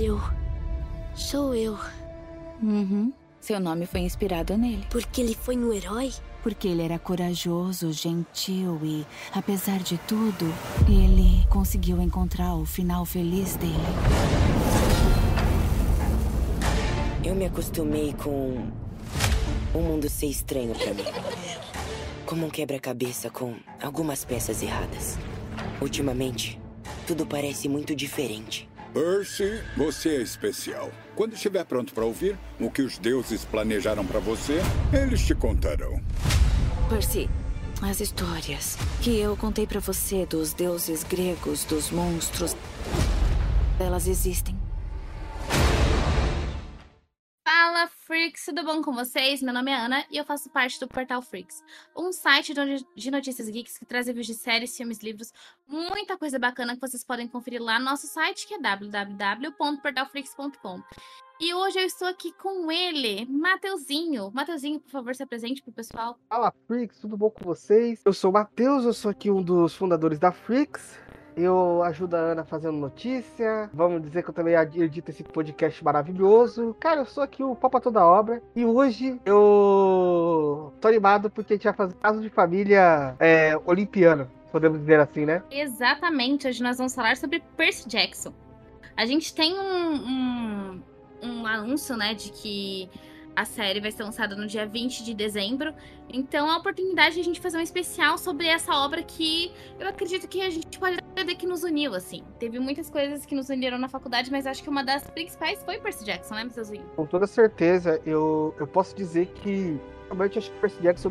Perseu. Sou eu. Uhum. Seu nome foi inspirado nele. Porque ele foi um herói? Porque ele era corajoso, gentil e, apesar de tudo, ele conseguiu encontrar o final feliz dele. Eu me acostumei com o mundo ser estranho para mim. Como um quebra-cabeça com algumas peças erradas. Ultimamente, tudo parece muito diferente. Percy, você é especial. Quando estiver pronto para ouvir o que os deuses planejaram para você, eles te contarão. Percy, as histórias que eu contei para você dos deuses gregos, dos monstros, elas existem. Fala Freaks, tudo bom com vocês? Meu nome é Ana e eu faço parte do Portal Freaks, um site de notícias geeks que traz reviews de séries, filmes, livros, muita coisa bacana que vocês podem conferir lá no nosso site que é www.portalfreaks.com. E hoje eu estou aqui com ele, Mateuzinho. Mateuzinho, por favor, se apresente pro pessoal. Fala Freaks, tudo bom com vocês? Eu sou o Matheus, eu sou aqui um dos fundadores da Freaks. Eu ajudo a Ana fazendo notícia. Vamos dizer que eu também edito esse podcast maravilhoso. Cara, eu sou aqui o Papa Toda Obra. E hoje eu tô animado porque a gente vai fazer caso de família é, olimpiano. Podemos dizer assim, né? Exatamente. Hoje nós vamos falar sobre Percy Jackson. A gente tem um, um, um anúncio, né, de que a série vai ser lançada no dia 20 de dezembro. Então, é a oportunidade de a gente fazer um especial sobre essa obra que eu acredito que a gente pode dizer que nos uniu, assim. Teve muitas coisas que nos uniram na faculdade, mas acho que uma das principais foi Percy Jackson, né, Matheusinho? Com toda certeza, eu, eu posso dizer que realmente acho que Percy Jackson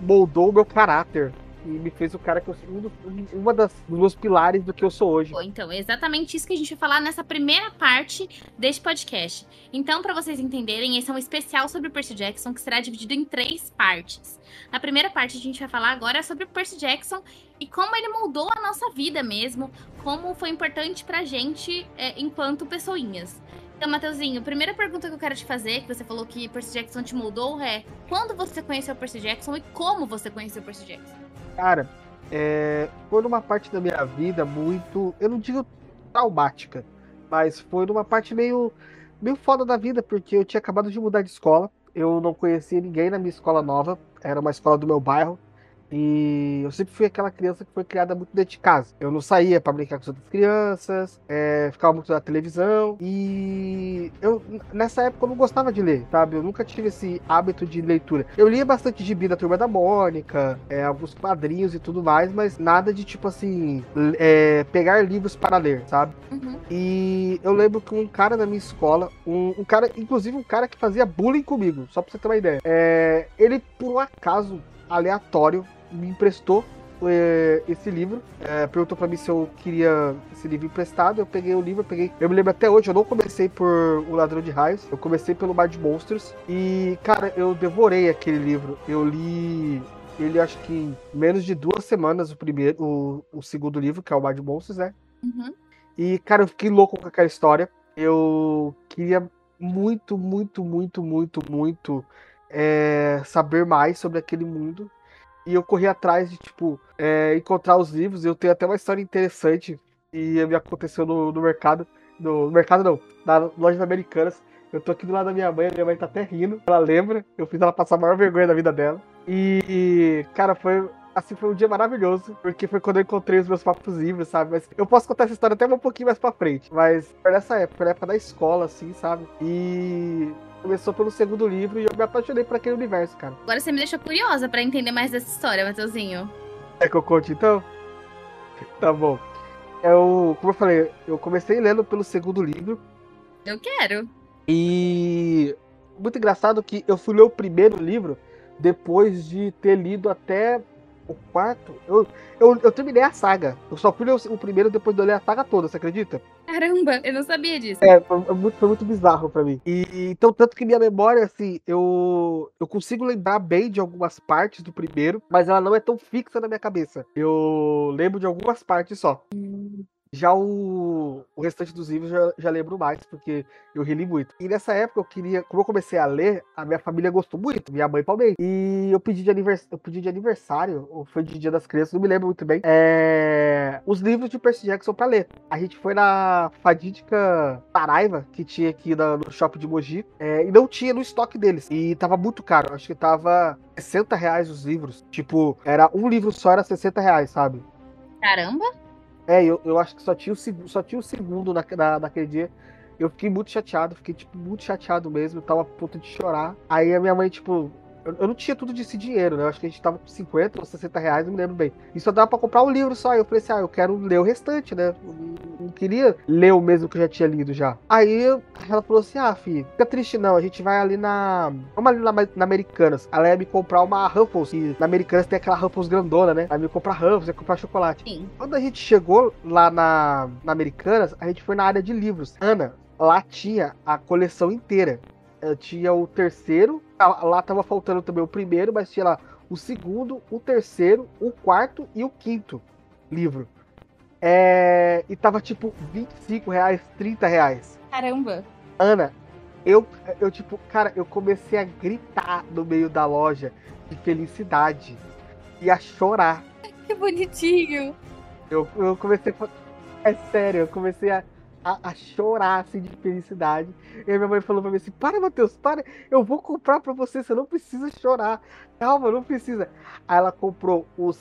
moldou o meu caráter e me fez o cara que eu um, uma das dos pilares do que eu sou hoje. Então, é exatamente isso que a gente vai falar nessa primeira parte deste podcast. Então, para vocês entenderem, esse é um especial sobre Percy Jackson que será dividido em três partes. Na primeira parte, a gente vai falar agora sobre Percy Jackson e como ele moldou a nossa vida mesmo, como foi importante pra gente é, enquanto pessoinhas. Então, Matheusinho, a primeira pergunta que eu quero te fazer, que você falou que Percy Jackson te moldou, é quando você conheceu Percy Jackson e como você conheceu Percy Jackson? Cara, é, foi numa parte da minha vida muito, eu não digo traumática, mas foi numa parte meio, meio foda da vida, porque eu tinha acabado de mudar de escola, eu não conhecia ninguém na minha escola nova, era uma escola do meu bairro, e eu sempre fui aquela criança que foi criada muito dentro de casa. Eu não saía para brincar com as outras crianças, é, ficava muito na televisão. E eu, nessa época, eu não gostava de ler, sabe? Eu nunca tive esse hábito de leitura. Eu lia bastante gibi da Turma da Mônica, é, alguns quadrinhos e tudo mais, mas nada de tipo assim, é, pegar livros para ler, sabe? Uhum. E eu lembro que um cara na minha escola, um, um, cara, inclusive um cara que fazia bullying comigo, só pra você ter uma ideia, é, ele por um acaso aleatório me emprestou é, esse livro. É, perguntou para mim se eu queria esse livro emprestado. Eu peguei o livro, eu peguei. Eu me lembro até hoje, eu não comecei por O Ladrão de Raios, eu comecei pelo Mar de Monstros. E, cara, eu devorei aquele livro. Eu li ele acho que em menos de duas semanas o primeiro, o, o segundo livro, que é o Mar de Monstros, né? Uhum. E, cara, eu fiquei louco com aquela história. Eu queria muito, muito, muito, muito, muito é, saber mais sobre aquele mundo. E eu corri atrás de, tipo, é, encontrar os livros. Eu tenho até uma história interessante e me aconteceu no, no mercado. No, no, mercado não, na loja Americanas. Eu tô aqui do lado da minha mãe, minha mãe tá até rindo. Ela lembra, eu fiz ela passar a maior vergonha da vida dela. E, cara, foi assim, foi um dia maravilhoso, porque foi quando eu encontrei os meus próprios livros, sabe? Mas eu posso contar essa história até um pouquinho mais pra frente. Mas foi nessa época, foi na época da escola, assim, sabe? E começou pelo segundo livro e eu me apaixonei por aquele universo, cara. Agora você me deixou curiosa para entender mais dessa história, Matheusinho. É que eu conte então? Tá bom. Eu, como eu falei, eu comecei lendo pelo segundo livro. Eu quero. E muito engraçado que eu fui ler o primeiro livro depois de ter lido até o quarto. Eu, eu, eu terminei a saga. Eu só fui o, o primeiro depois de eu ler a saga toda, você acredita? Caramba, eu não sabia disso. É, foi, foi muito, foi muito bizarro para mim. E, então, tanto que minha memória, assim, eu, eu consigo lembrar bem de algumas partes do primeiro, mas ela não é tão fixa na minha cabeça. Eu lembro de algumas partes só. Já o, o restante dos livros já, já lembro mais, porque eu reli muito. E nessa época eu queria, como eu comecei a ler, a minha família gostou muito, minha mãe também. E eu pedi de, anivers, eu pedi de aniversário, ou foi de Dia das Crianças, não me lembro muito bem, é, os livros de Percy Jackson pra ler. A gente foi na fadídica Saraiva, que tinha aqui na, no shopping de Mogi, é, e não tinha no estoque deles. E tava muito caro, acho que tava 60 reais os livros. Tipo, era um livro só, era 60 reais, sabe? Caramba! É, eu, eu acho que só tinha o, seg- só tinha o segundo na, na- naquele dia. Eu fiquei muito chateado, fiquei, tipo, muito chateado mesmo. Tava a ponto de chorar. Aí a minha mãe, tipo. Eu, eu não tinha tudo desse dinheiro, né? Eu acho que a gente tava com 50 ou 60 reais, não me lembro bem. E só dava pra comprar um livro só. Aí eu falei assim, ah, eu quero ler o restante, né? Eu não, queria ler o mesmo que eu já tinha lido já. Aí ela falou assim, ah, filho, fica triste não, a gente vai ali na. Vamos ali na, na Americanas. Ela ia me comprar uma Ruffles. E na Americanas tem aquela Ruffles grandona, né? Aí me comprar Ruffles, ia comprar chocolate. Sim. Quando a gente chegou lá na, na Americanas, a gente foi na área de livros. Ana, lá tinha a coleção inteira. Eh, Tinha o terceiro, lá tava faltando também o primeiro, mas tinha lá o segundo, o terceiro, o quarto e o quinto livro. É, e tava tipo 25 reais, 30 reais. Caramba! Ana, eu, eu tipo, cara, eu comecei a gritar no meio da loja de felicidade e a chorar. Que bonitinho! Eu, eu comecei a. É sério, eu comecei a, a, a chorar assim de felicidade. E minha mãe falou pra mim assim: Para, Matheus, para, eu vou comprar pra você, você não precisa chorar. Calma, não precisa. Aí ela comprou os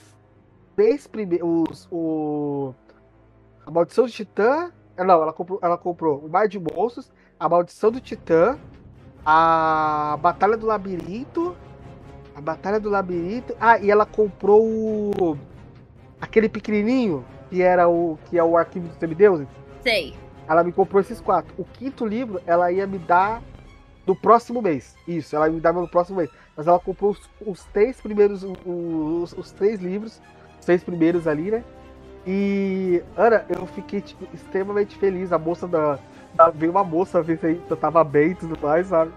três primeiros. O. A Maldição do Titã. ah, Não, ela comprou, ela comprou o Mar de Monstros, a Maldição do Titã, a Batalha do Labirinto. A Batalha do Labirinto. Ah, e ela comprou o aquele pequenininho que era o que é o arquivo dos semideuses. Sei. Ela me comprou esses quatro. O quinto livro ela ia me dar no próximo mês. Isso, ela ia me dar no próximo mês. Mas ela comprou os, os três primeiros, os, os três livros, os três primeiros ali, né? E Ana, eu fiquei tipo, extremamente feliz. A moça da, da veio uma moça ver se eu tava bem e tudo mais, sabe?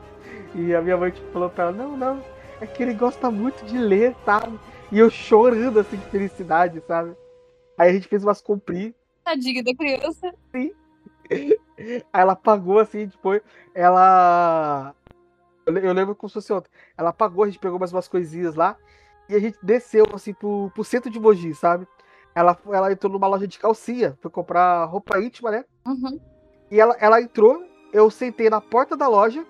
E a minha mãe tipo, falou pra ela, não, não, é que ele gosta muito de ler, sabe? E eu chorando assim de felicidade, sabe? Aí a gente fez umas comprinhas. Tadinha da criança. Aí ela pagou assim, depois ela. Eu le- eu lembro como se fosse ontem. Ela pagou, a gente pegou mais umas coisinhas lá e a gente desceu assim pro, pro centro de Mogi, sabe? Ela, ela entrou numa loja de calcinha, foi comprar roupa íntima, né? Uhum. E ela, ela entrou, eu sentei na porta da loja,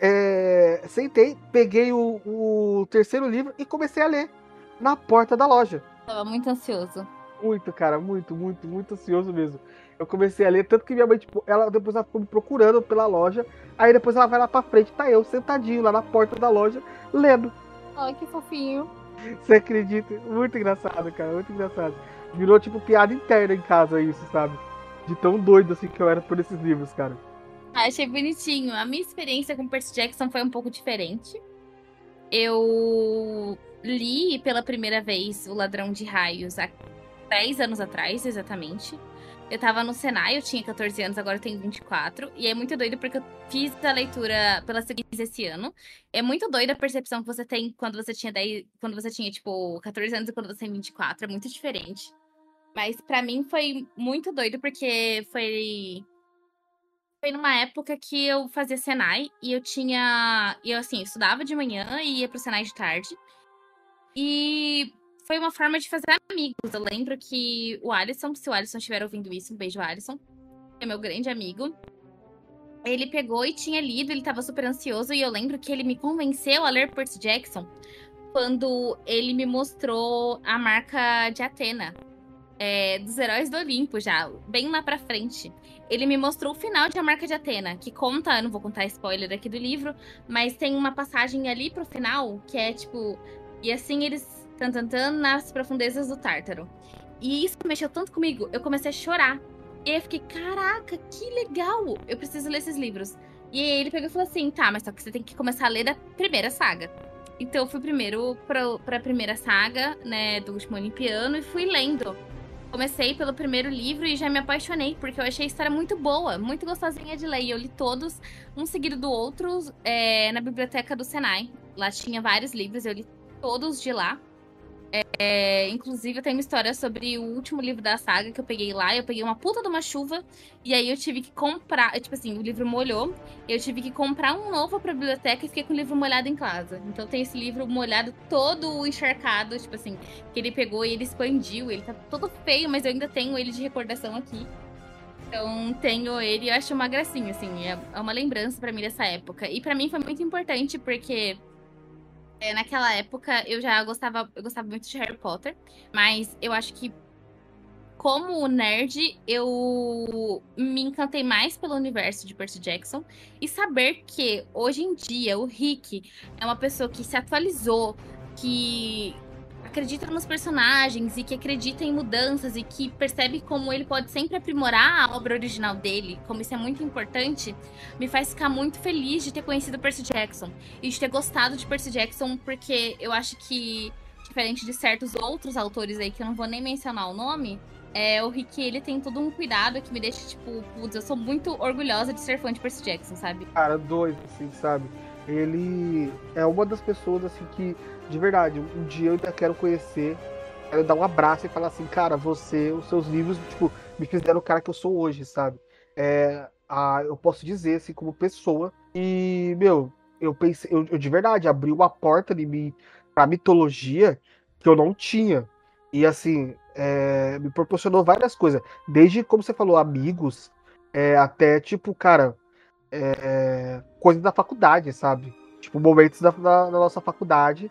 é, sentei, peguei o, o terceiro livro e comecei a ler na porta da loja. Tava muito ansioso. Muito, cara, muito, muito, muito ansioso mesmo. Eu comecei a ler, tanto que minha mãe, tipo, ela depois ela ficou me procurando pela loja. Aí depois ela vai lá pra frente, tá eu sentadinho lá na porta da loja, lendo. Ai, que fofinho. Você acredita? Muito engraçado, cara, muito engraçado. Virou, tipo, piada interna em casa isso, sabe? De tão doido assim que eu era por esses livros, cara. Ah, achei bonitinho. A minha experiência com Percy Jackson foi um pouco diferente. Eu li pela primeira vez O Ladrão de Raios há 10 anos atrás, exatamente. Eu tava no Senai, eu tinha 14 anos, agora eu tenho 24. E é muito doido porque eu fiz a leitura pela segunda vez esse ano. É muito doida a percepção que você tem quando você tinha 10, quando você tinha, tipo, 14 anos e quando você tem 24. É muito diferente. Mas pra mim foi muito doido porque foi foi numa época que eu fazia Senai e eu tinha. Eu, assim, estudava de manhã e ia pro Senai de tarde. E foi uma forma de fazer amigos. Eu lembro que o Alisson, se o Alisson estiver ouvindo isso, um beijo, Alisson, é meu grande amigo. Ele pegou e tinha lido, ele tava super ansioso, e eu lembro que ele me convenceu a ler Percy Jackson quando ele me mostrou a marca de Atena. é, dos Heróis do Olimpo, já, bem lá pra frente ele me mostrou o final de A Marca de Atena, que conta, não vou contar spoiler aqui do livro, mas tem uma passagem ali pro final que é tipo, e assim eles tan, tan, tan, nas profundezas do Tártaro. E isso mexeu tanto comigo, eu comecei a chorar. E aí eu fiquei, caraca, que legal! Eu preciso ler esses livros. E aí ele pegou e falou assim: tá, mas só que você tem que começar a ler da primeira saga. Então eu fui primeiro pra, pra primeira saga, né, do último Olimpiano e fui lendo. Comecei pelo primeiro livro e já me apaixonei, porque eu achei a história muito boa, muito gostosinha de ler. E eu li todos, um seguido do outro, é, na biblioteca do Senai. Lá tinha vários livros, eu li todos de lá. É, inclusive, eu tenho uma história sobre o último livro da saga que eu peguei lá. Eu peguei uma puta de uma chuva. E aí eu tive que comprar. Tipo assim, o livro molhou. Eu tive que comprar um novo pra biblioteca e fiquei com o livro molhado em casa. Então tem esse livro molhado todo encharcado. Tipo assim, que ele pegou e ele expandiu. Ele tá todo feio, mas eu ainda tenho ele de recordação aqui. Então tenho ele eu acho uma gracinha, assim. É, é uma lembrança para mim dessa época. E para mim foi muito importante porque é, naquela época eu já gostava, eu gostava muito de Harry Potter, mas eu acho que como nerd, eu me encantei mais pelo universo de Percy Jackson. E saber que hoje em dia o Rick é uma pessoa que se atualizou, que acredita nos personagens e que acredita em mudanças e que percebe como ele pode sempre aprimorar a obra original dele, como isso é muito importante, me faz ficar muito feliz de ter conhecido Percy Jackson e de ter gostado de Percy Jackson, porque eu acho que, diferente de certos outros autores aí que eu não vou nem mencionar o nome, é, o Rick, ele tem todo um cuidado que me deixa, tipo, putz, eu sou muito orgulhosa de ser fã de Percy Jackson, sabe? Cara, doido, assim, sabe? Ele é uma das pessoas, assim, que de verdade, um dia eu ainda quero conhecer, quero dar um abraço e falar assim, cara, você, os seus livros, tipo, me fizeram o cara que eu sou hoje, sabe? É, a, eu posso dizer, assim, como pessoa, e, meu, eu pensei, eu, eu de verdade abri uma porta de mim pra mitologia que eu não tinha. E, assim, é, me proporcionou várias coisas, desde, como você falou, amigos, é, até, tipo, cara, é, coisas da faculdade, sabe? Tipo, momentos da, da, da nossa faculdade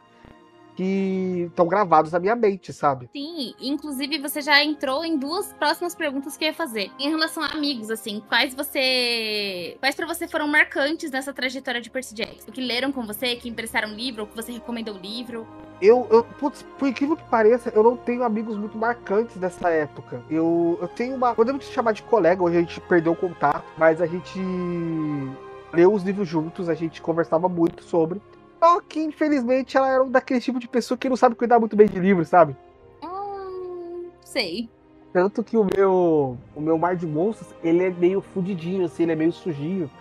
que estão gravados na minha mente, sabe? Sim, inclusive você já entrou em duas próximas perguntas que eu ia fazer. Em relação a amigos, assim, quais você. Quais para você foram marcantes nessa trajetória de Percy Jackson? Que leram com você, que emprestaram livro, ou que você recomendou o livro? Eu, eu putz, por incrível que pareça, eu não tenho amigos muito marcantes dessa época. Eu, eu tenho uma. Podemos chamar de colega, hoje a gente perdeu o contato, mas a gente leu os livros juntos, a gente conversava muito sobre. Só que, infelizmente, ela era um daquele tipo de pessoa que não sabe cuidar muito bem de livros, sabe? Hum, sei. Tanto que o meu, o meu Mar de Monstros, ele é meio fudidinho, assim, ele é meio sujinho.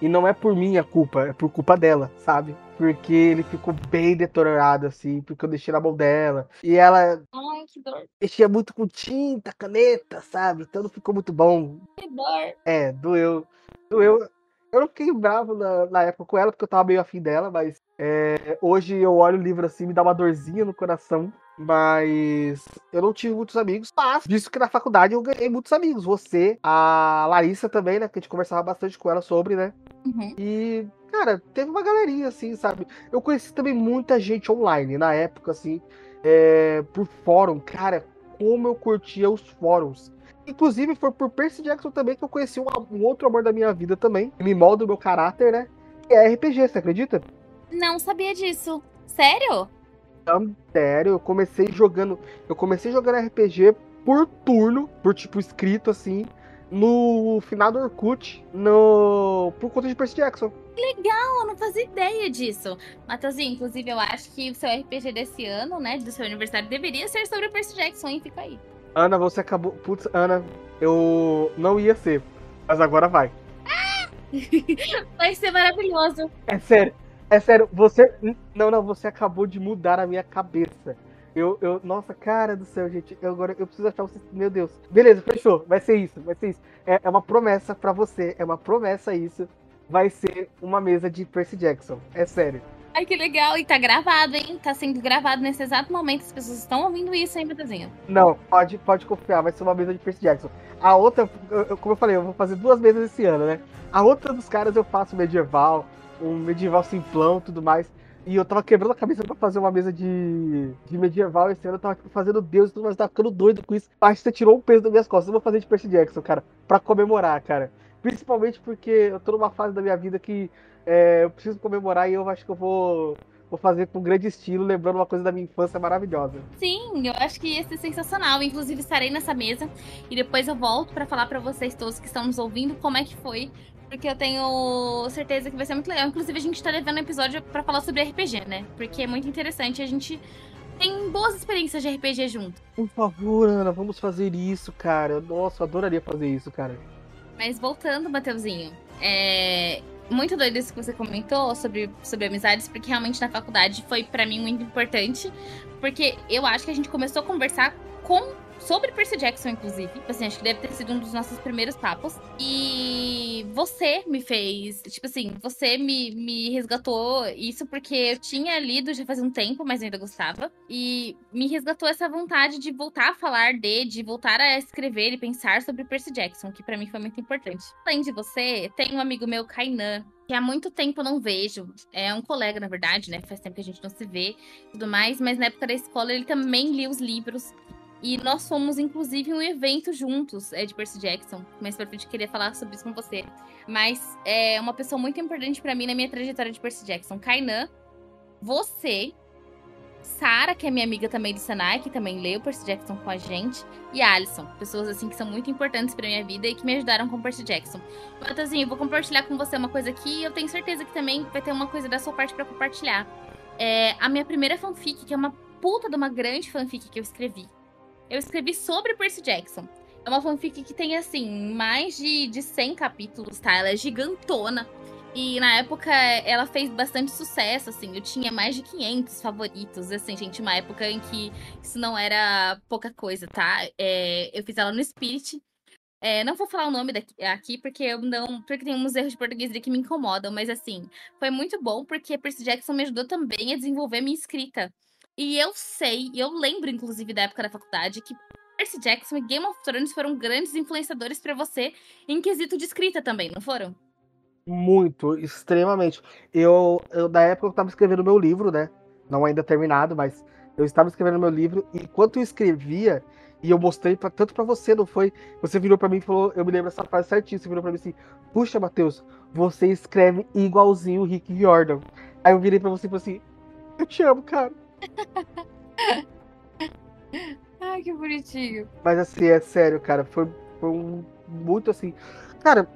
E não é por minha culpa, é por culpa dela, sabe? Porque ele ficou bem deteriorado, assim, porque eu deixei na mão dela. E ela. Ai, que dor. Mexia muito com tinta, caneta, sabe? Então não ficou muito bom. Que dor. É, doeu. Doeu. Eu não fiquei bravo na, na época com ela, porque eu tava meio afim dela, mas é, hoje eu olho o livro assim, me dá uma dorzinha no coração. Mas eu não tive muitos amigos. Mas, visto que na faculdade eu ganhei muitos amigos. Você, a Larissa também, né? Que a gente conversava bastante com ela sobre, né? Uhum. E, cara, teve uma galerinha, assim, sabe? Eu conheci também muita gente online na época, assim, é, por fórum. Cara, como eu curtia os fóruns. Inclusive, foi por Percy Jackson também que eu conheci um, um outro amor da minha vida também. Que me molda o meu caráter, né? Que é RPG, você acredita? Não sabia disso. Sério? Sério, eu comecei jogando. Eu comecei jogando RPG por turno, por tipo escrito assim, no final do Orkut, no. por conta de Percy Jackson. Legal, eu não fazia ideia disso. Matheusinho, inclusive, eu acho que o seu RPG desse ano, né, do seu aniversário, deveria ser sobre Percy Jackson, hein? Fica aí. Ana, você acabou. Putz, Ana, eu não ia ser, mas agora vai. Vai ser maravilhoso. É sério, é sério, você. Não, não, você acabou de mudar a minha cabeça. Eu, eu, nossa, cara do céu, gente. Eu, agora eu preciso achar você. Meu Deus. Beleza, fechou. Vai ser isso, vai ser isso. É, é uma promessa pra você. É uma promessa isso. Vai ser uma mesa de Percy Jackson. É sério. Ai, que legal. E tá gravado, hein? Tá sendo gravado nesse exato momento. As pessoas estão ouvindo isso, hein, Matheusinho? Não, pode, pode confiar, vai ser uma mesa de Percy Jackson. A outra, eu- como eu falei, eu vou fazer duas mesas esse ano, né? A outra dos caras eu faço medieval, um medieval simplão tudo mais. E eu tava quebrando a cabeça pra fazer uma mesa de, de medieval esse ano. Eu tava tipo, fazendo Deus e tudo, eu tava ficando doido com isso. Acho que você tirou um peso das minhas costas. Eu vou fazer de Percy Jackson, cara, pra comemorar, cara. Principalmente porque eu tô numa fase da minha vida que é, eu preciso comemorar e eu acho que eu vou, vou fazer com grande estilo, lembrando uma coisa da minha infância maravilhosa. Sim, eu acho que ia ser sensacional. Inclusive, estarei nessa mesa e depois eu volto pra falar pra vocês todos que estão nos ouvindo como é que foi. Porque eu tenho certeza que vai ser muito legal. Inclusive, a gente tá levando um episódio pra falar sobre RPG, né? Porque é muito interessante. A gente tem boas experiências de RPG junto. Por favor, Ana, vamos fazer isso, cara. Nossa, eu adoraria fazer isso, cara. Mas voltando, Mateuzinho, é, muito doido isso que você comentou sobre, sobre amizades, porque realmente na faculdade foi para mim muito importante. Porque eu acho que a gente começou a conversar com sobre Percy Jackson, inclusive. Tipo assim, acho que deve ter sido um dos nossos primeiros papos. E você me fez, tipo assim, você me, me resgatou isso porque eu tinha lido já faz um tempo, mas ainda gostava. E me resgatou essa vontade de voltar a falar de, de voltar a escrever e pensar sobre Percy Jackson, que para mim foi muito importante. Além de você, tem um amigo meu, Kainan, que há muito tempo eu não vejo. É um colega, na verdade, né? Faz tempo que a gente não se vê e tudo mais, mas na época da escola ele também lia os livros e nós fomos, inclusive, um evento juntos é, de Percy Jackson. Mas pra frente queria falar sobre isso com você. Mas é uma pessoa muito importante para mim na minha trajetória de Percy Jackson. Kainan, você, Sara, que é minha amiga também do Senai, que também leu Percy Jackson com a gente, e Alison, pessoas assim que são muito importantes para minha vida e que me ajudaram com Percy Jackson. Matheusinho, eu vou compartilhar com você uma coisa aqui e eu tenho certeza que também vai ter uma coisa da sua parte para compartilhar. É a minha primeira fanfic, que é uma puta de uma grande fanfic que eu escrevi eu escrevi sobre Percy Jackson. É uma fanfic que tem, assim, mais de, de 100 capítulos, tá? Ela é gigantona. E na época ela fez bastante sucesso, assim. Eu tinha mais de 500 favoritos, assim, gente. Uma época em que isso não era pouca coisa, tá? É, eu fiz ela no Spirit. É, não vou falar o nome daqui, aqui, porque eu não. Porque tem uns erros de português que me incomodam, mas assim, foi muito bom porque Percy Jackson me ajudou também a desenvolver minha escrita. E eu sei, eu lembro inclusive da época da faculdade, que Percy Jackson e Game of Thrones foram grandes influenciadores para você em quesito de escrita também, não foram? Muito, extremamente. Eu, eu na época eu estava escrevendo meu livro, né? Não ainda terminado, mas eu estava escrevendo meu livro e enquanto eu escrevia e eu mostrei pra, tanto para você, não foi? Você virou para mim e falou, eu me lembro essa frase certinho, você virou para mim assim: "Puxa, Matheus, você escreve igualzinho o Rick Jordan". Aí eu virei para você e falei assim: "Eu te amo, cara". Ai, que bonitinho. Mas assim, é sério, cara. Foi, foi um, muito assim. Cara,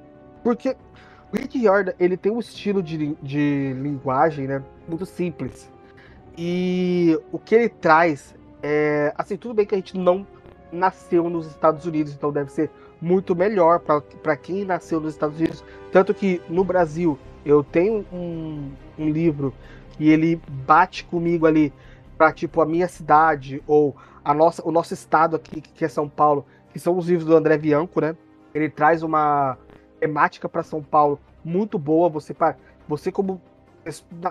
porque o Rick Jordan, ele tem um estilo de, de linguagem, né? Muito simples. E o que ele traz é. Assim, tudo bem que a gente não nasceu nos Estados Unidos, então deve ser muito melhor para quem nasceu nos Estados Unidos. Tanto que no Brasil eu tenho um, um livro e ele bate comigo ali para tipo a minha cidade ou a nossa, o nosso estado aqui, que é São Paulo, que são os livros do André Bianco, né? Ele traz uma temática para São Paulo muito boa. Você, você como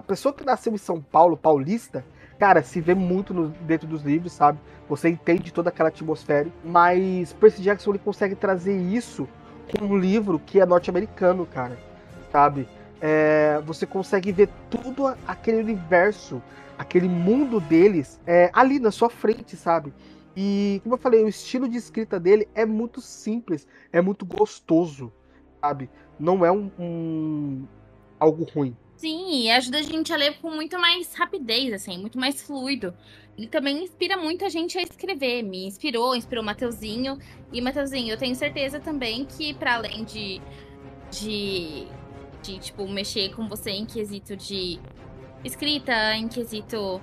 pessoa que nasceu em São Paulo, paulista, cara, se vê muito no, dentro dos livros, sabe? Você entende toda aquela atmosfera. Mas Percy Jackson ele consegue trazer isso com um livro que é norte-americano, cara, sabe? É, você consegue ver tudo aquele universo aquele mundo deles é, ali na sua frente, sabe? E, como eu falei, o estilo de escrita dele é muito simples, é muito gostoso, sabe? Não é um, um algo ruim. Sim, e ajuda a gente a ler com muito mais rapidez, assim, muito mais fluido. Ele também inspira muito a gente a escrever. Me inspirou, inspirou o Mateuzinho. E, Mateuzinho, eu tenho certeza também que, para além de, de, de, tipo, mexer com você em quesito de escrita em quesito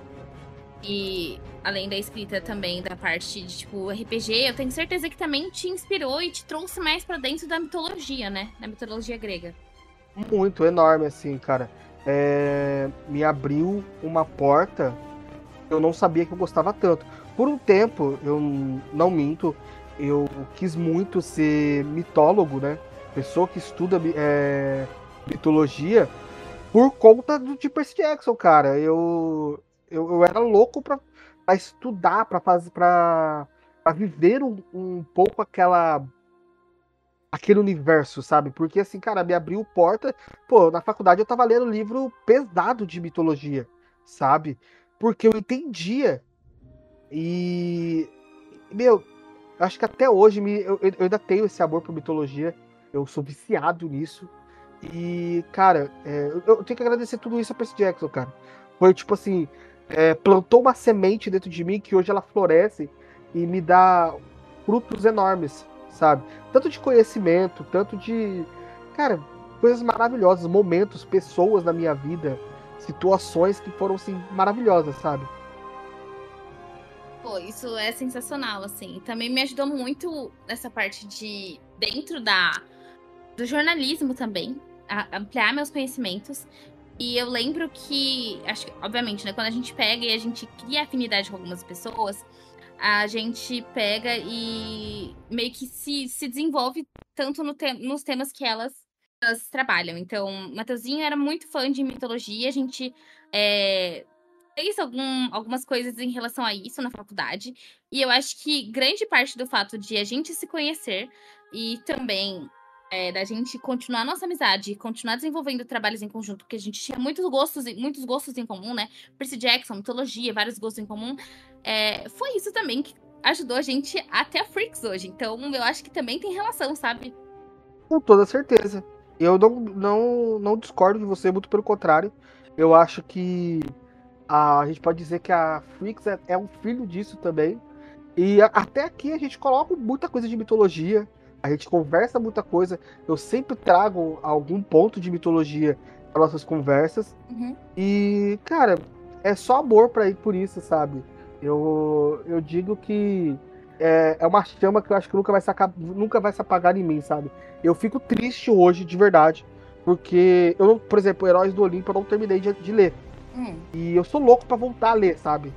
e além da escrita também da parte de tipo RPG, eu tenho certeza que também te inspirou e te trouxe mais para dentro da mitologia, né? Da mitologia grega. Muito enorme assim, cara. É... me abriu uma porta eu não sabia que eu gostava tanto. Por um tempo, eu não minto, eu quis muito ser mitólogo, né? Pessoa que estuda é, mitologia, por conta do de Percy Jackson, cara. Eu, eu, eu era louco pra, pra estudar, pra fazer, pra, pra viver um, um pouco aquela aquele universo, sabe? Porque assim, cara, me abriu porta. Pô, na faculdade eu tava lendo livro pesado de mitologia, sabe? Porque eu entendia. E. Meu, acho que até hoje me, eu, eu ainda tenho esse amor por mitologia. Eu sou viciado nisso. E, cara, é, eu tenho que agradecer tudo isso a Percy Jackson, cara. Foi tipo assim, é, plantou uma semente dentro de mim que hoje ela floresce e me dá frutos enormes, sabe? Tanto de conhecimento, tanto de, cara, coisas maravilhosas, momentos, pessoas na minha vida, situações que foram assim maravilhosas, sabe? Pô, isso é sensacional, assim. Também me ajudou muito nessa parte de dentro da do jornalismo também, ampliar meus conhecimentos. E eu lembro que, acho que, obviamente, né, quando a gente pega e a gente cria afinidade com algumas pessoas, a gente pega e meio que se, se desenvolve tanto no te nos temas que elas, elas trabalham. Então, Mateuzinho era muito fã de mitologia, a gente é, fez algum, algumas coisas em relação a isso na faculdade. E eu acho que grande parte do fato de a gente se conhecer e também é, da gente continuar nossa amizade continuar desenvolvendo trabalhos em conjunto, porque a gente tinha muitos gostos, muitos gostos em comum, né? Percy Jackson, mitologia, vários gostos em comum. É, foi isso também que ajudou a gente até a Freaks hoje. Então, eu acho que também tem relação, sabe? Com toda certeza. Eu não, não, não discordo de você, muito pelo contrário. Eu acho que a, a gente pode dizer que a Freaks é, é um filho disso também. E a, até aqui a gente coloca muita coisa de mitologia a gente conversa muita coisa. Eu sempre trago algum ponto de mitologia para nossas conversas. Uhum. E, cara, é só amor para ir por isso, sabe? Eu, eu digo que é, é uma chama que eu acho que nunca vai, se nunca vai se apagar em mim, sabe? Eu fico triste hoje, de verdade, porque eu não, por exemplo, Heróis do Olimpo eu não terminei de, de ler. Uhum. E eu sou louco para voltar a ler, sabe?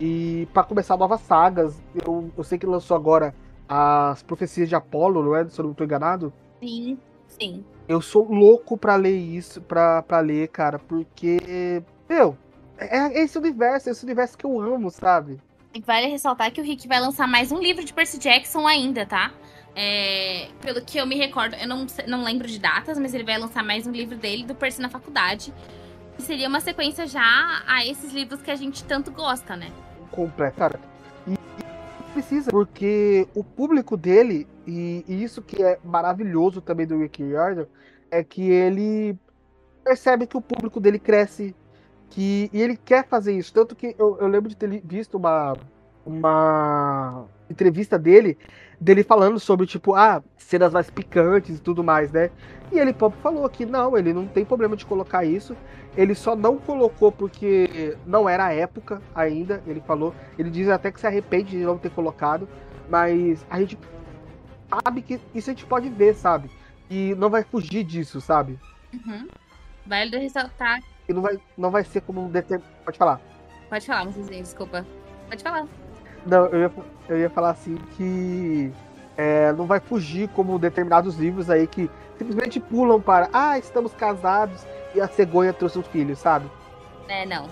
E para começar novas sagas, eu, eu sei que lançou agora as profecias de Apolo, não é? Se eu não tô enganado. Sim, sim. Eu sou louco pra ler isso, pra, pra ler, cara, porque, meu, é, é esse universo, é esse universo que eu amo, sabe? E vale ressaltar que o Rick vai lançar mais um livro de Percy Jackson ainda, tá? É, pelo que eu me recordo, eu não, não lembro de datas, mas ele vai lançar mais um livro dele do Percy na faculdade. Que seria uma sequência já a esses livros que a gente tanto gosta, né? Completo, cara precisa, porque o público dele, e, e isso que é maravilhoso também do Rick Riordan, é que ele percebe que o público dele cresce, que e ele quer fazer isso. Tanto que eu, eu lembro de ter visto uma, uma entrevista dele, dele falando sobre, tipo, ah, cenas mais picantes e tudo mais, né? E ele próprio falou que não, ele não tem problema de colocar isso. Ele só não colocou porque não era a época ainda, ele falou. Ele diz até que se arrepende de não ter colocado, mas a gente sabe que isso a gente pode ver, sabe? E não vai fugir disso, sabe? Uhum. Vale ressaltar. E não vai, não vai ser como um determinado. Pode falar. Pode falar, Mocezinho, desculpa. Pode falar. Não, eu ia, eu ia falar assim que é, não vai fugir como determinados livros aí que simplesmente pulam para ah, estamos casados e a cegonha trouxe um filho, sabe? É, não.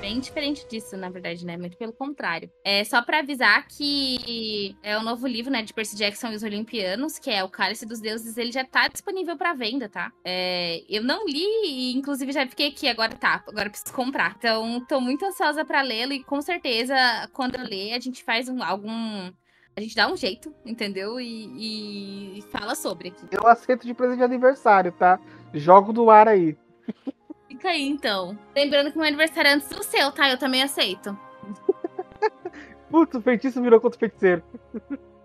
Bem diferente disso, na verdade, né? Muito pelo contrário. É só para avisar que é o novo livro, né, de Percy Jackson e os Olimpianos, que é o Cálice dos Deuses, ele já tá disponível para venda, tá? É, eu não li e, inclusive, já fiquei aqui, agora tá, agora preciso comprar. Então, tô muito ansiosa para lê-lo e, com certeza, quando eu ler, a gente faz um, algum a gente dá um jeito, entendeu? E, e, fala sobre aqui. Eu aceito de presente de aniversário, tá? Jogo do ar aí. Fica aí, então. Lembrando que meu aniversário é antes do seu, tá? Eu também aceito. Putz, o feitiço virou contra o feiticeiro.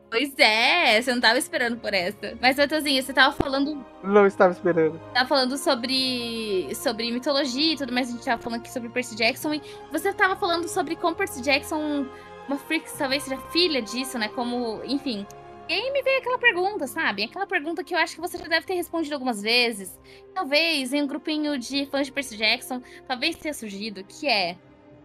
Pois é, você não tava esperando por essa. Mas, Matheusinho, você tava falando. Não estava esperando. Tava falando sobre, sobre mitologia e tudo mais. A gente tava falando aqui sobre Percy Jackson. E você tava falando sobre como Percy Jackson uma freak talvez seja filha disso, né? Como, enfim. E aí me veio aquela pergunta, sabe? Aquela pergunta que eu acho que você já deve ter respondido algumas vezes. Talvez em um grupinho de fãs de Percy Jackson, talvez tenha surgido, que é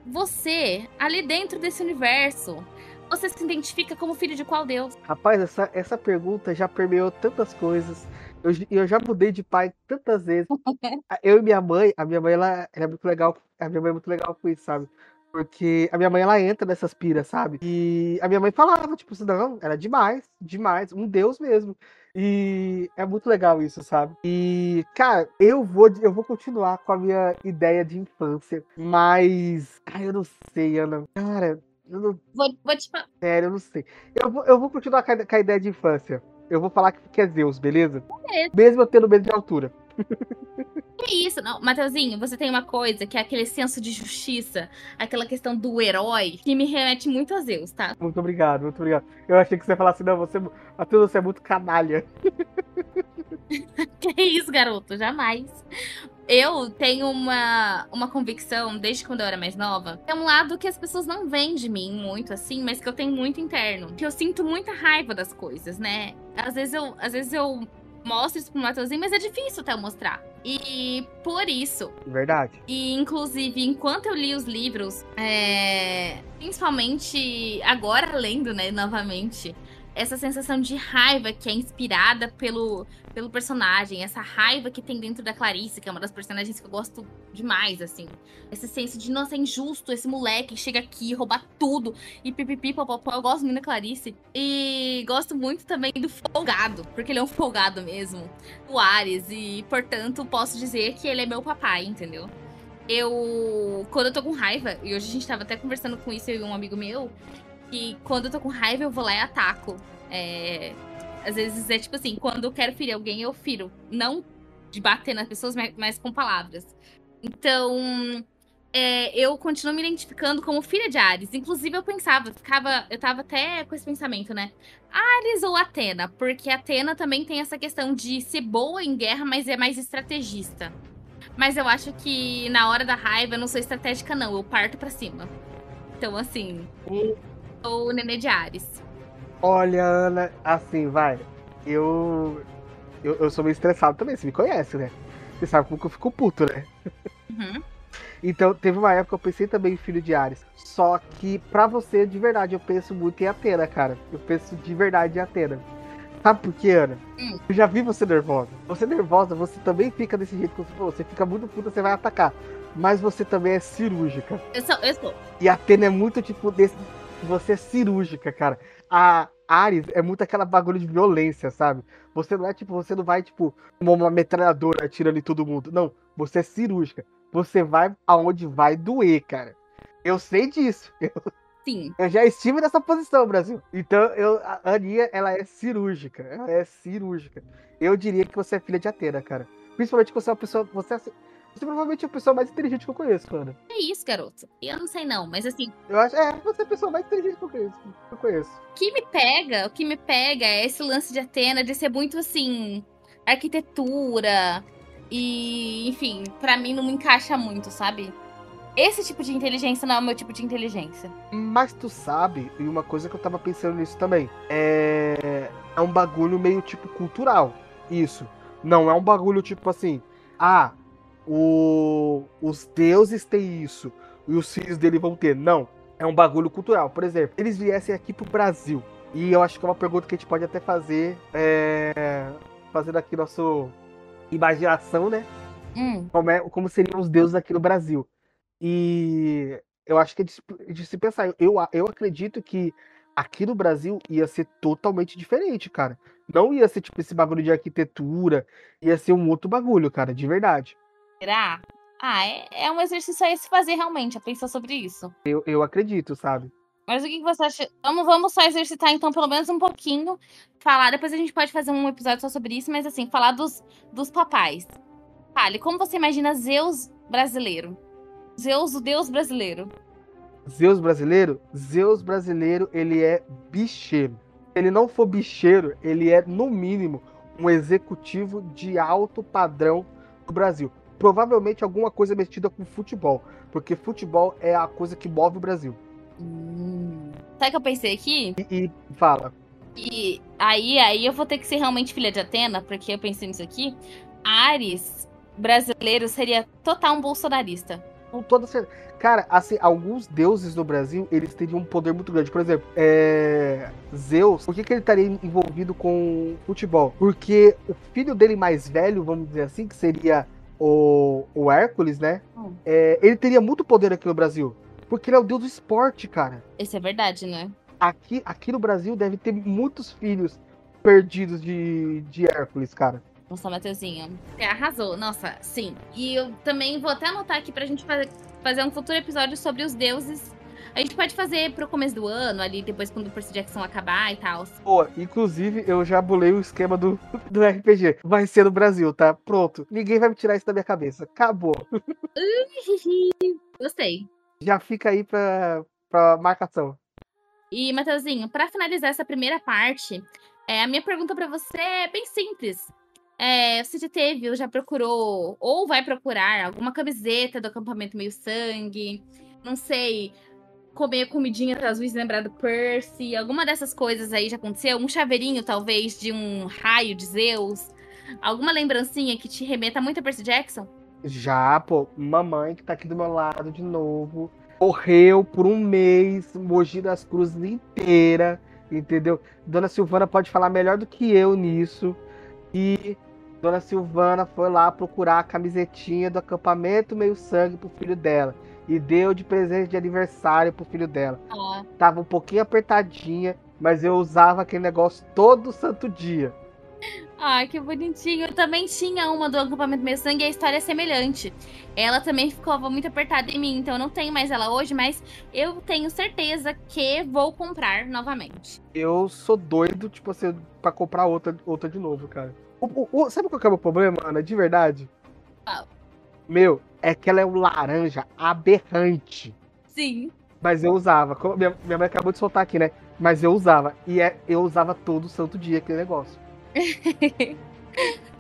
você, ali dentro desse universo, você se identifica como filho de qual deus? Rapaz, essa, essa pergunta já permeou tantas coisas. Eu, eu já mudei de pai tantas vezes. eu e minha mãe, a minha mãe, ela, ela é muito legal. A minha mãe é muito legal com isso, sabe? Porque a minha mãe, ela entra nessas piras, sabe? E a minha mãe falava, tipo, assim, não, era demais, demais, um deus mesmo. E é muito legal isso, sabe? E, cara, eu vou, eu vou continuar com a minha ideia de infância, mas. Ai, eu não sei, Ana. Cara, eu não. Vou, vou te falar. Sério, eu não sei. Eu vou, eu vou continuar com a, com a ideia de infância. Eu vou falar que, que é Zeus, beleza? Beleza. Mesmo eu tendo medo de altura. Que isso? Não, Mateuzinho, você tem uma coisa que é aquele senso de justiça, aquela questão do herói, que me remete muito a Zeus, tá? Muito obrigado, muito obrigado. Eu achei que você ia falar assim, não, você, Matheus, você é muito canalha. que isso, garoto? Jamais. Eu tenho uma, uma convicção, desde quando eu era mais nova, é um lado que as pessoas não veem de mim muito assim, mas que eu tenho muito interno. Que eu sinto muita raiva das coisas, né? Às vezes eu, às vezes eu mostra isso pro Matheusinho, mas é difícil até eu mostrar. E por isso. Verdade. E, inclusive, enquanto eu li os livros, é, principalmente agora lendo, né, novamente, essa sensação de raiva que é inspirada pelo, pelo personagem, essa raiva que tem dentro da Clarice, que é uma das personagens que eu gosto demais, assim. Esse senso de, nossa, é injusto esse moleque chega aqui, roubar tudo e pipipi, popopó. Eu gosto muito da Clarice. E gosto muito também do folgado, porque ele é um folgado mesmo, o Ares, e portanto posso dizer que ele é meu papai, entendeu? Eu, quando eu tô com raiva, e hoje a gente tava até conversando com isso, eu e um amigo meu, que quando eu tô com raiva, eu vou lá e ataco. É, às vezes é tipo assim, quando eu quero ferir alguém, eu firo. Não de bater nas pessoas, mas, com palavras. Então, é, eu continuo me identificando como filha de Ares. Inclusive, eu pensava, ficava, eu tava até com esse pensamento, né? Ares ou Atena? Porque Atena também tem essa questão de ser boa em guerra, mas é mais estrategista. Mas eu acho que na hora da raiva eu não sou estratégica, não. Eu parto para cima. Então, assim, sou o Nenê de Ares. Olha, Ana, assim, vai. Eu, eu. Eu sou meio estressado também, você me conhece, né? Você sabe como que eu fico puto, né? Uhum. Então, teve uma época que eu pensei também em Filho de Ares. Só que, pra você, de verdade, eu penso muito em Atena, cara. Eu penso de verdade em Atena. Sabe por quê, Ana? Hum. Eu já vi você nervosa. Você nervosa, você também fica desse jeito que você falou. Você fica muito puta, você vai atacar. Mas você também é cirúrgica. Eu sou, eu sou. E a Atena é muito tipo desse. Você é cirúrgica, cara. A Ares é muito aquela bagulho de violência, sabe? Você não é tipo, você não vai, tipo, como uma metralhadora atirando em todo mundo. Não, você é cirúrgica. Você vai aonde vai doer, cara. Eu sei disso. Eu, Sim. eu já estive nessa posição, Brasil. Então, eu, a Aninha, ela é cirúrgica. Ela é cirúrgica. Eu diria que você é filha de Atena, cara. Principalmente que você é uma pessoa. Você, é, você provavelmente é a pessoa mais inteligente que eu conheço, mano. É isso, garoto. Eu não sei não, mas assim, Eu acho. É, você é a pessoa mais inteligente que eu conheço. Que eu conheço. o que me pega, o que me pega é esse lance de Atena de ser muito assim, arquitetura e, enfim, pra mim não me encaixa muito, sabe? Esse tipo de inteligência não é o meu tipo de inteligência. Mas tu sabe, e uma coisa que eu tava pensando nisso também, é. É um bagulho meio tipo cultural. Isso. Não é um bagulho tipo assim, ah, o... os deuses têm isso e os filhos dele vão ter. Não. É um bagulho cultural. Por exemplo, eles viessem aqui pro Brasil. E eu acho que é uma pergunta que a gente pode até fazer. É... Fazendo aqui nosso imaginação, né? Hum, como, é, como seriam os deuses aqui no Brasil. E eu acho que é de, se- de se pensar. Eu, eu acredito que aqui no Brasil ia ser totalmente diferente, cara. Não ia ser tipo esse bagulho de arquitetura, ia ser um outro bagulho, cara, de verdade. Será? Ah, é, é um exercício aí se fazer realmente, a pensar sobre isso. Eu, eu acredito, sabe? Mas o que, que você acha? Vamos, vamos só exercitar, então, pelo menos um pouquinho. Falar, depois a gente pode fazer um episódio só sobre isso, mas assim, falar dos, dos papais. Fale, como você imagina Zeus brasileiro? Zeus, o deus brasileiro. Zeus brasileiro, Zeus brasileiro, ele é bicheiro. Se ele não for bicheiro, ele é, no mínimo, um executivo de alto padrão do Brasil. Provavelmente alguma coisa metida com futebol, porque futebol é a coisa que move o Brasil. Hum. Sabe o que eu pensei aqui? E, e fala, E aí, aí eu vou ter que ser realmente filha de Atena, porque eu pensei nisso aqui. Ares brasileiro seria total um bolsonarista. com toda certeza. Cara, assim, alguns deuses no Brasil, eles teriam um poder muito grande. Por exemplo, é... Zeus, por que, que ele estaria envolvido com futebol? Porque o filho dele mais velho, vamos dizer assim, que seria o, o Hércules, né? Hum. É, ele teria muito poder aqui no Brasil. Porque ele é o deus do esporte, cara. Isso é verdade, né? Aqui, aqui no Brasil deve ter muitos filhos perdidos de, de Hércules, cara. Nossa, Matheusinho. Você arrasou. Nossa, sim. E eu também vou até anotar aqui pra gente fazer, fazer um futuro episódio sobre os deuses. A gente pode fazer pro começo do ano, ali depois quando o Percy Jackson acabar e tal. Pô, inclusive eu já bulei o esquema do, do RPG. Vai ser no Brasil, tá? Pronto. Ninguém vai me tirar isso da minha cabeça. Acabou. Gostei. Já fica aí pra, pra marcação. E, Matheusinho, pra finalizar essa primeira parte, é, a minha pergunta pra você é bem simples. É, você já teve ou já procurou, ou vai procurar, alguma camiseta do acampamento meio sangue? Não sei, comer comidinha azuis lembrar do Percy? Alguma dessas coisas aí já aconteceu? Um chaveirinho, talvez, de um raio de Zeus? alguma lembrancinha que te remeta muito a Percy Jackson? Já, pô, mamãe que tá aqui do meu lado de novo. Correu por um mês, Mogi das Cruzes inteira, entendeu? Dona Silvana pode falar melhor do que eu nisso. E Dona Silvana foi lá procurar a camisetinha do acampamento meio sangue pro filho dela. E deu de presente de aniversário pro filho dela. Ó, Tava um pouquinho apertadinha, mas eu usava aquele negócio todo santo dia. Ai, que bonitinho. Eu também tinha uma do acampamento meio sangue e a história é semelhante. Ela também ficava muito apertada em mim, então eu não tenho mais ela hoje, mas eu tenho certeza que vou comprar novamente. Eu sou doido, tipo assim, pra comprar outra, outra de novo, cara. O- o- sabe qual que é o meu problema, Ana? De verdade? Qual? Meu, é que ela é um laranja aberrante. Sim. Mas eu usava. Minha, minha mãe acabou de soltar aqui, né? Mas eu usava. E é, eu usava todo santo dia aquele negócio.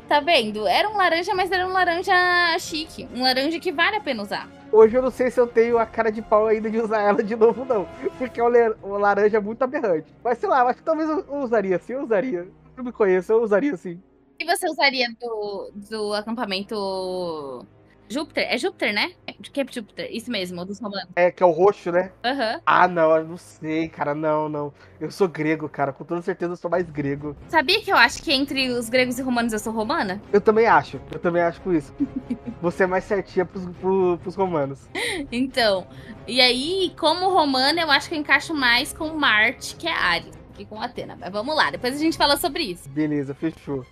Tá vendo? Era um laranja, mas era um laranja chique. Um laranja que vale a pena usar. Hoje eu não sei se eu tenho a cara de pau ainda de usar ela de novo, não. Porque é um, laranja muito aberrante. Mas sei lá, eu acho que talvez eu usaria sim, eu usaria. Eu me conheço, eu usaria sim. Você usaria do, do acampamento Júpiter? É Júpiter, né? De Cape Júpiter. Isso mesmo, dos romanos. É, que é o roxo, né? Aham. Ah, não, eu não sei, cara, não, não. Eu sou grego, cara, com toda certeza eu sou mais grego. Sabia que eu acho que entre os gregos e romanos eu sou romana? Eu também acho, eu também acho com isso. Você é mais certinha pros, pro- pros romanos. Então, e aí, como romana, eu acho que eu encaixo mais com Marte, que é Ares, que com Atena. Mas vamos lá, depois a gente fala sobre isso. Beleza, fechou.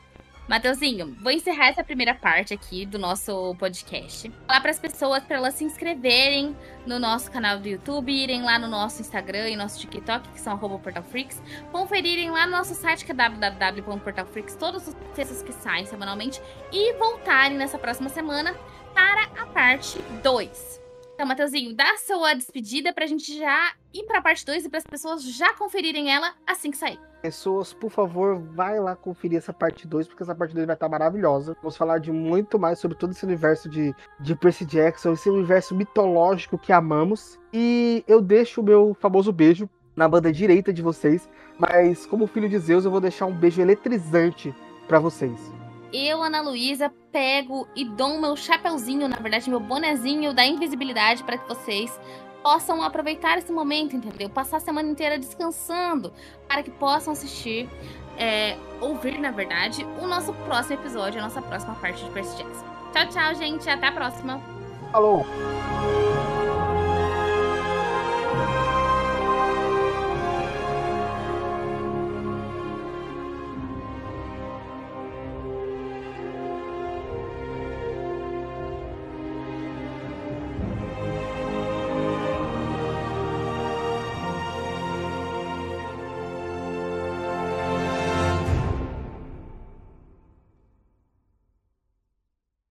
Mateuzinho, vou encerrar essa primeira parte aqui do nosso podcast. Falar para as pessoas para elas se inscreverem no nosso canal do YouTube, irem lá no nosso Instagram e nosso TikTok, que são portalfreaks, conferirem lá no nosso site que é www.portalfreaks, todos os textos que saem semanalmente e voltarem nessa próxima semana para a parte 2. Então, Mateuzinho, dá sua despedida pra gente já ir pra parte 2 e para as pessoas já conferirem ela assim que sair. Pessoas, por favor, vai lá conferir essa parte 2, porque essa parte 2 vai estar maravilhosa. Vamos falar de muito mais sobre todo esse universo de, de Percy Jackson, esse universo mitológico que amamos. E eu deixo o meu famoso beijo na banda direita de vocês, mas como filho de Zeus, eu vou deixar um beijo eletrizante pra vocês. eu, Ana Luísa, pego e dou meu chapeuzinho, na verdade, meu bonezinho da invisibilidade para que vocês possam aproveitar esse momento, entendeu? Passar a semana inteira descansando, para que possam assistir, é, ouvir, na verdade, o nosso próximo episódio, a nossa próxima parte de Percy Jackson. Tchau, tchau, gente. Até a próxima. Falou!